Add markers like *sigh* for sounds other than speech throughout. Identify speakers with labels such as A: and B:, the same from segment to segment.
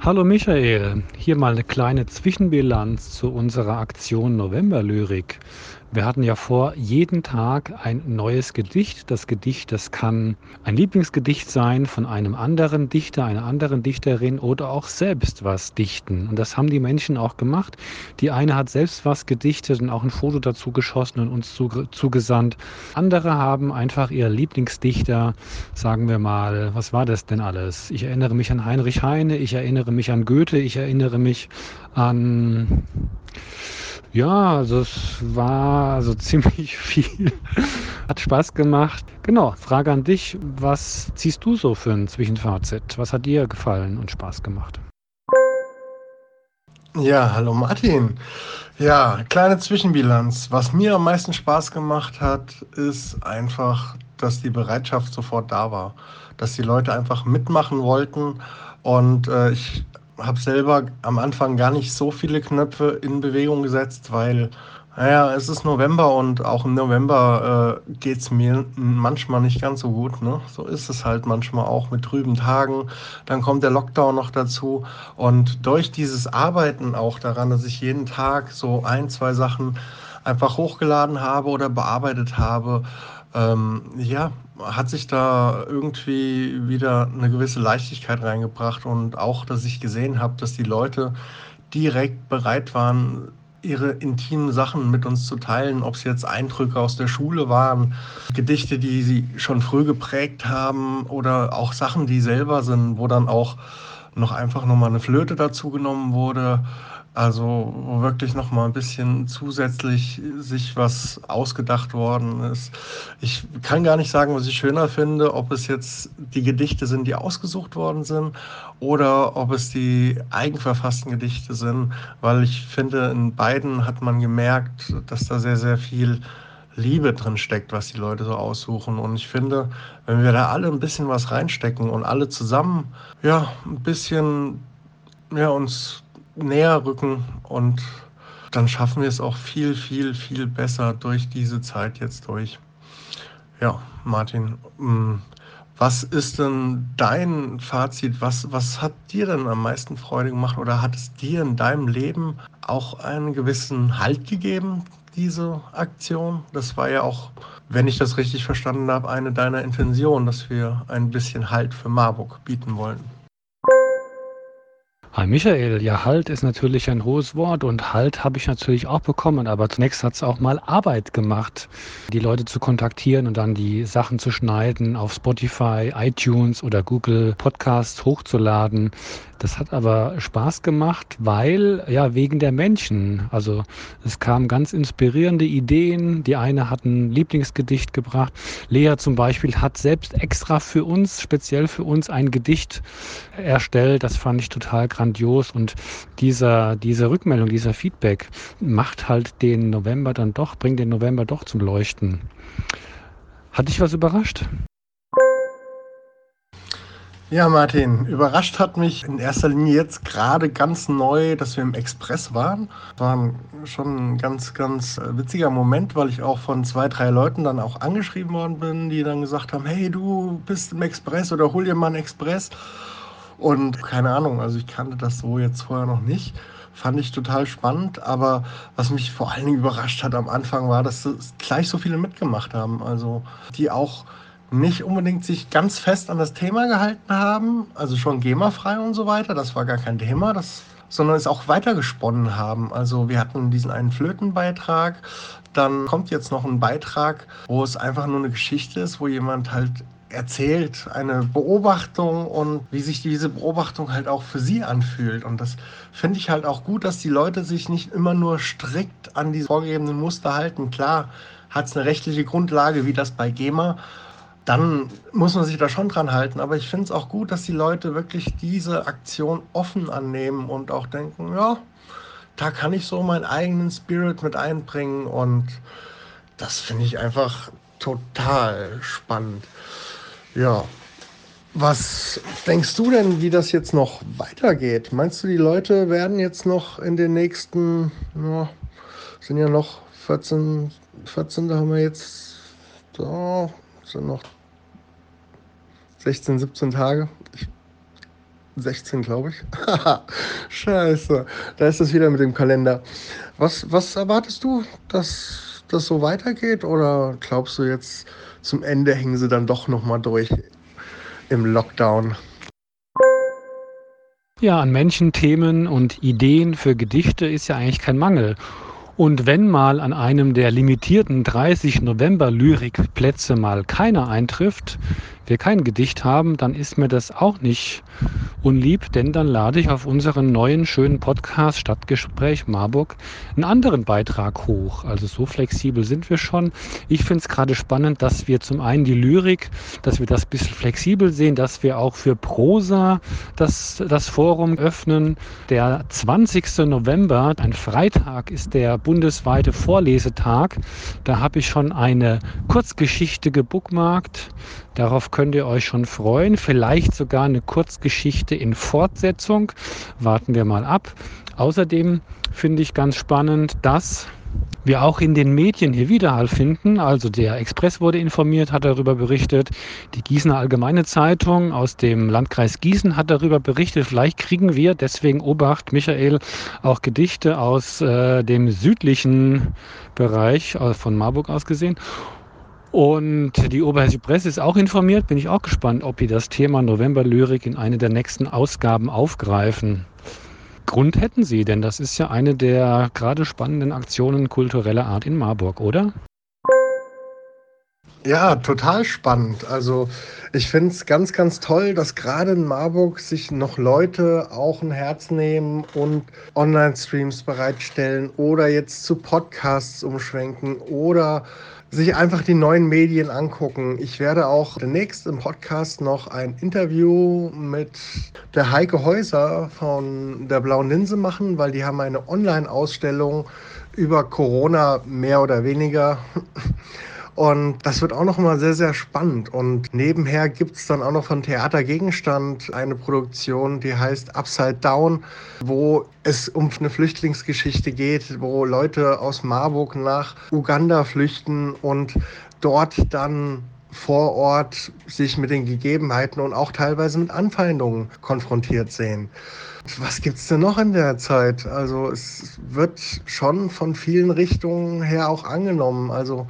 A: Hallo Michael, hier mal eine kleine Zwischenbilanz zu unserer Aktion Novemberlyrik. Wir hatten ja vor, jeden Tag ein neues Gedicht. Das Gedicht, das kann ein Lieblingsgedicht sein von einem anderen Dichter, einer anderen Dichterin oder auch selbst was dichten. Und das haben die Menschen auch gemacht. Die eine hat selbst was gedichtet und auch ein Foto dazu geschossen und uns zugesandt. Andere haben einfach ihr Lieblingsdichter, sagen wir mal, was war das denn alles? Ich erinnere mich an Heinrich Heine, ich erinnere mich an Goethe, ich erinnere mich an ja, also es war also *laughs* ziemlich viel. Hat Spaß gemacht. Genau, Frage an dich. Was ziehst du so für ein Zwischenfazit? Was hat dir gefallen und Spaß gemacht?
B: Ja, hallo Martin. Ja, kleine Zwischenbilanz. Was mir am meisten Spaß gemacht hat, ist einfach, dass die Bereitschaft sofort da war. Dass die Leute einfach mitmachen wollten. Und äh, ich habe selber am Anfang gar nicht so viele Knöpfe in Bewegung gesetzt, weil, naja, es ist November und auch im November äh, geht es mir manchmal nicht ganz so gut. Ne? So ist es halt manchmal auch mit trüben Tagen. Dann kommt der Lockdown noch dazu. Und durch dieses Arbeiten auch daran, dass ich jeden Tag so ein, zwei Sachen einfach hochgeladen habe oder bearbeitet habe, ähm, ja, hat sich da irgendwie wieder eine gewisse Leichtigkeit reingebracht und auch, dass ich gesehen habe, dass die Leute direkt bereit waren, ihre intimen Sachen mit uns zu teilen, ob es jetzt Eindrücke aus der Schule waren, Gedichte, die sie schon früh geprägt haben oder auch Sachen, die selber sind, wo dann auch noch einfach nochmal eine Flöte dazu genommen wurde also wo wirklich noch mal ein bisschen zusätzlich sich was ausgedacht worden ist. Ich kann gar nicht sagen, was ich schöner finde, ob es jetzt die Gedichte sind, die ausgesucht worden sind, oder ob es die eigenverfassten Gedichte sind, weil ich finde, in beiden hat man gemerkt, dass da sehr, sehr viel Liebe drin steckt, was die Leute so aussuchen. Und ich finde, wenn wir da alle ein bisschen was reinstecken und alle zusammen, ja, ein bisschen, ja, uns näher rücken und dann schaffen wir es auch viel, viel, viel besser durch diese Zeit jetzt durch. Ja, Martin, mm, was ist denn dein Fazit? Was, was hat dir denn am meisten Freude gemacht oder hat es dir in deinem Leben auch einen gewissen Halt gegeben, diese Aktion? Das war ja auch, wenn ich das richtig verstanden habe, eine deiner Intentionen, dass wir ein bisschen Halt für Marburg bieten wollen.
A: Hi Michael, ja, Halt ist natürlich ein hohes Wort und Halt habe ich natürlich auch bekommen, aber zunächst hat es auch mal Arbeit gemacht, die Leute zu kontaktieren und dann die Sachen zu schneiden, auf Spotify, iTunes oder Google Podcasts hochzuladen. Das hat aber Spaß gemacht, weil, ja, wegen der Menschen. Also es kamen ganz inspirierende Ideen. Die eine hat ein Lieblingsgedicht gebracht. Lea zum Beispiel hat selbst extra für uns, speziell für uns, ein Gedicht erstellt. Das fand ich total grandios. Und dieser, diese Rückmeldung, dieser Feedback macht halt den November dann doch, bringt den November doch zum Leuchten. Hat dich was überrascht?
B: Ja, Martin, überrascht hat mich in erster Linie jetzt gerade ganz neu, dass wir im Express waren. War schon ein ganz, ganz äh, witziger Moment, weil ich auch von zwei, drei Leuten dann auch angeschrieben worden bin, die dann gesagt haben, hey, du bist im Express oder hol dir mal einen Express. Und keine Ahnung, also ich kannte das so jetzt vorher noch nicht. Fand ich total spannend, aber was mich vor allen Dingen überrascht hat am Anfang war, dass gleich so viele mitgemacht haben. Also die auch nicht unbedingt sich ganz fest an das Thema gehalten haben, also schon GEMA-frei und so weiter, das war gar kein Thema, das, sondern es auch weitergesponnen haben. Also wir hatten diesen einen Flötenbeitrag, dann kommt jetzt noch ein Beitrag, wo es einfach nur eine Geschichte ist, wo jemand halt erzählt, eine Beobachtung und wie sich diese Beobachtung halt auch für sie anfühlt. Und das finde ich halt auch gut, dass die Leute sich nicht immer nur strikt an die vorgegebenen Muster halten. Klar hat es eine rechtliche Grundlage, wie das bei GEMA, dann muss man sich da schon dran halten. Aber ich finde es auch gut, dass die Leute wirklich diese Aktion offen annehmen und auch denken, ja, da kann ich so meinen eigenen Spirit mit einbringen. Und das finde ich einfach total spannend. Ja. Was denkst du denn, wie das jetzt noch weitergeht? Meinst du, die Leute werden jetzt noch in den nächsten, ja, sind ja noch 14, 14, da haben wir jetzt, so, sind noch 16, 17 Tage. Ich 16, glaube ich. *laughs* Scheiße, da ist es wieder mit dem Kalender. Was, was erwartest du, dass das so weitergeht? Oder glaubst du jetzt zum Ende hängen sie dann doch nochmal durch im Lockdown?
A: Ja, an Menschen, Themen und Ideen für Gedichte ist ja eigentlich kein Mangel. Und wenn mal an einem der limitierten 30 November-Lyrikplätze mal keiner eintrifft, wir kein Gedicht haben, dann ist mir das auch nicht unlieb, denn dann lade ich auf unseren neuen schönen Podcast Stadtgespräch Marburg einen anderen Beitrag hoch. Also so flexibel sind wir schon. Ich finde es gerade spannend, dass wir zum einen die Lyrik, dass wir das ein bisschen flexibel sehen, dass wir auch für Prosa das, das Forum öffnen. Der 20. November, ein Freitag, ist der bundesweite Vorlesetag. Da habe ich schon eine Kurzgeschichte gebookmarkt. Darauf könnt ihr euch schon freuen. Vielleicht sogar eine Kurzgeschichte in Fortsetzung. Warten wir mal ab. Außerdem finde ich ganz spannend, dass wir auch in den Medien hier Widerhall finden. Also der Express wurde informiert, hat darüber berichtet. Die Gießener Allgemeine Zeitung aus dem Landkreis Gießen hat darüber berichtet. Vielleicht kriegen wir, deswegen Obacht, Michael, auch Gedichte aus äh, dem südlichen Bereich äh, von Marburg aus gesehen. Und die Oberhessische Presse ist auch informiert. Bin ich auch gespannt, ob die das Thema Novemberlyrik in eine der nächsten Ausgaben aufgreifen. Grund hätten sie, denn das ist ja eine der gerade spannenden Aktionen kultureller Art in Marburg, oder?
B: Ja, total spannend. Also ich finde es ganz, ganz toll, dass gerade in Marburg sich noch Leute auch ein Herz nehmen und Online-Streams bereitstellen oder jetzt zu Podcasts umschwenken oder sich einfach die neuen Medien angucken. Ich werde auch demnächst im Podcast noch ein Interview mit der Heike Häuser von der Blauen Linse machen, weil die haben eine Online-Ausstellung über Corona mehr oder weniger. Und das wird auch noch mal sehr, sehr spannend. Und nebenher gibt es dann auch noch von Theater Gegenstand eine Produktion, die heißt Upside Down, wo es um eine Flüchtlingsgeschichte geht, wo Leute aus Marburg nach Uganda flüchten und dort dann vor Ort sich mit den Gegebenheiten und auch teilweise mit Anfeindungen konfrontiert sehen. Was gibt es denn noch in der Zeit? Also es wird schon von vielen Richtungen her auch angenommen. Also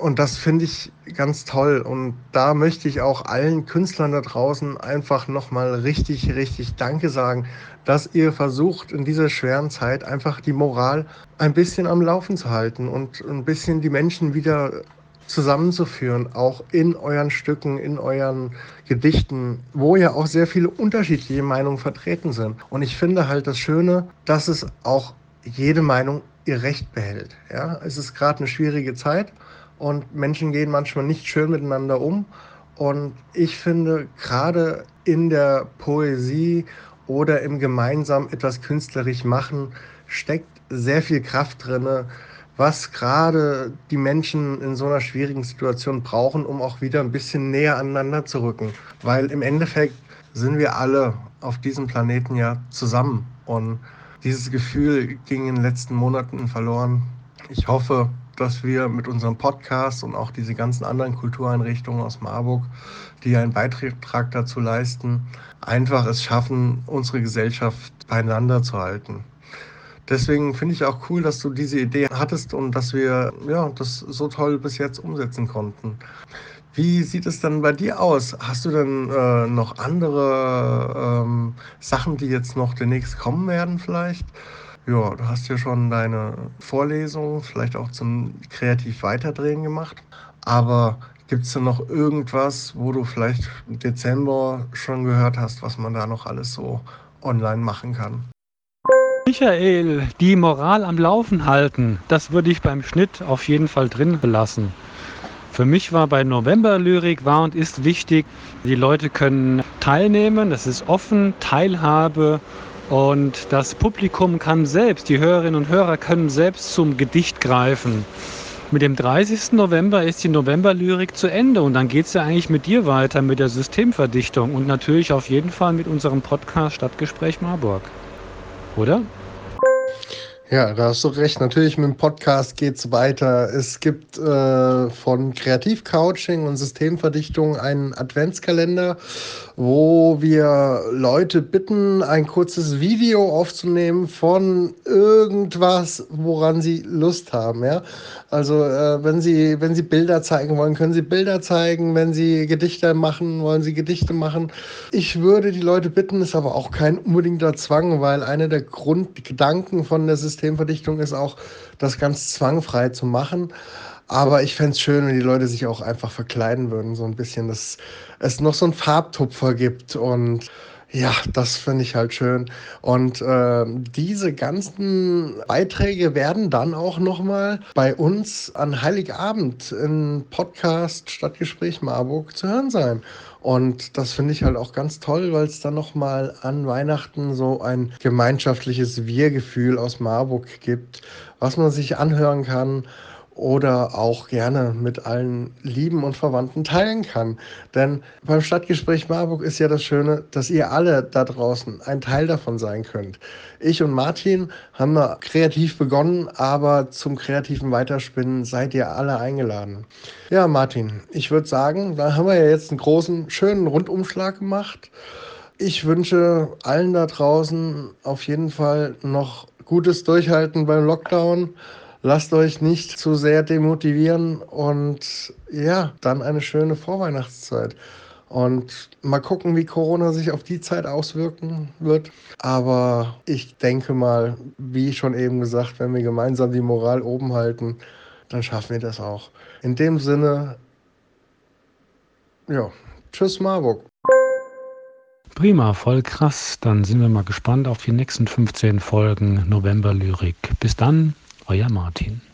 B: und das finde ich ganz toll. Und da möchte ich auch allen Künstlern da draußen einfach nochmal richtig, richtig Danke sagen, dass ihr versucht, in dieser schweren Zeit einfach die Moral ein bisschen am Laufen zu halten und ein bisschen die Menschen wieder zusammenzuführen, auch in euren Stücken, in euren Gedichten, wo ja auch sehr viele unterschiedliche Meinungen vertreten sind. Und ich finde halt das Schöne, dass es auch jede Meinung ihr Recht behält. Ja, es ist gerade eine schwierige Zeit und Menschen gehen manchmal nicht schön miteinander um. Und ich finde, gerade in der Poesie oder im gemeinsam etwas künstlerisch machen, steckt sehr viel Kraft drin, was gerade die Menschen in so einer schwierigen Situation brauchen, um auch wieder ein bisschen näher aneinander zu rücken. Weil im Endeffekt sind wir alle auf diesem Planeten ja zusammen. Und dieses Gefühl ging in den letzten Monaten verloren. Ich hoffe, dass wir mit unserem Podcast und auch diese ganzen anderen Kultureinrichtungen aus Marburg, die einen Beitrag dazu leisten, einfach es schaffen, unsere Gesellschaft beieinander zu halten. Deswegen finde ich auch cool, dass du diese Idee hattest und dass wir ja, das so toll bis jetzt umsetzen konnten. Wie sieht es dann bei dir aus? Hast du denn äh, noch andere ähm, Sachen, die jetzt noch demnächst kommen werden vielleicht? Ja, du hast ja schon deine Vorlesung, vielleicht auch zum kreativ weiterdrehen gemacht. Aber gibt es denn noch irgendwas, wo du vielleicht im Dezember schon gehört hast, was man da noch alles so online machen kann?
A: Michael, die Moral am Laufen halten, das würde ich beim Schnitt auf jeden Fall drin belassen. Für mich war bei November Lyrik war und ist wichtig, die Leute können teilnehmen, das ist offen, Teilhabe und das Publikum kann selbst, die Hörerinnen und Hörer können selbst zum Gedicht greifen. Mit dem 30. November ist die Novemberlyrik zu Ende und dann geht es ja eigentlich mit dir weiter, mit der Systemverdichtung und natürlich auf jeden Fall mit unserem Podcast Stadtgespräch Marburg. Oder?
B: Ja, da hast du recht. Natürlich mit dem Podcast geht es weiter. Es gibt äh, von Kreativcoaching und Systemverdichtung einen Adventskalender, wo wir Leute bitten, ein kurzes Video aufzunehmen von irgendwas, woran sie Lust haben. Ja? Also äh, wenn sie, wenn sie Bilder zeigen wollen, können sie Bilder zeigen. Wenn sie Gedichte machen, wollen sie Gedichte machen. Ich würde die Leute bitten, ist aber auch kein unbedingter Zwang, weil einer der Grundgedanken von der System Systemverdichtung ist auch, das ganz zwangfrei zu machen. Aber ich fände es schön, wenn die Leute sich auch einfach verkleiden würden, so ein bisschen, dass es noch so einen Farbtupfer gibt und ja, das finde ich halt schön. Und äh, diese ganzen Beiträge werden dann auch nochmal bei uns an Heiligabend im Podcast Stadtgespräch Marburg zu hören sein. Und das finde ich halt auch ganz toll, weil es dann nochmal an Weihnachten so ein gemeinschaftliches Wir-Gefühl aus Marburg gibt, was man sich anhören kann oder auch gerne mit allen Lieben und Verwandten teilen kann. Denn beim Stadtgespräch Marburg ist ja das Schöne, dass ihr alle da draußen ein Teil davon sein könnt. Ich und Martin haben da kreativ begonnen, aber zum kreativen Weiterspinnen seid ihr alle eingeladen. Ja, Martin, ich würde sagen, da haben wir ja jetzt einen großen, schönen Rundumschlag gemacht. Ich wünsche allen da draußen auf jeden Fall noch gutes Durchhalten beim Lockdown lasst euch nicht zu sehr demotivieren und ja, dann eine schöne Vorweihnachtszeit. Und mal gucken, wie Corona sich auf die Zeit auswirken wird. Aber ich denke mal, wie schon eben gesagt, wenn wir gemeinsam die Moral oben halten, dann schaffen wir das auch. In dem Sinne, ja, tschüss Marburg.
A: Prima, voll krass. Dann sind wir mal gespannt auf die nächsten 15 Folgen November Lyrik. Bis dann, euer Martin.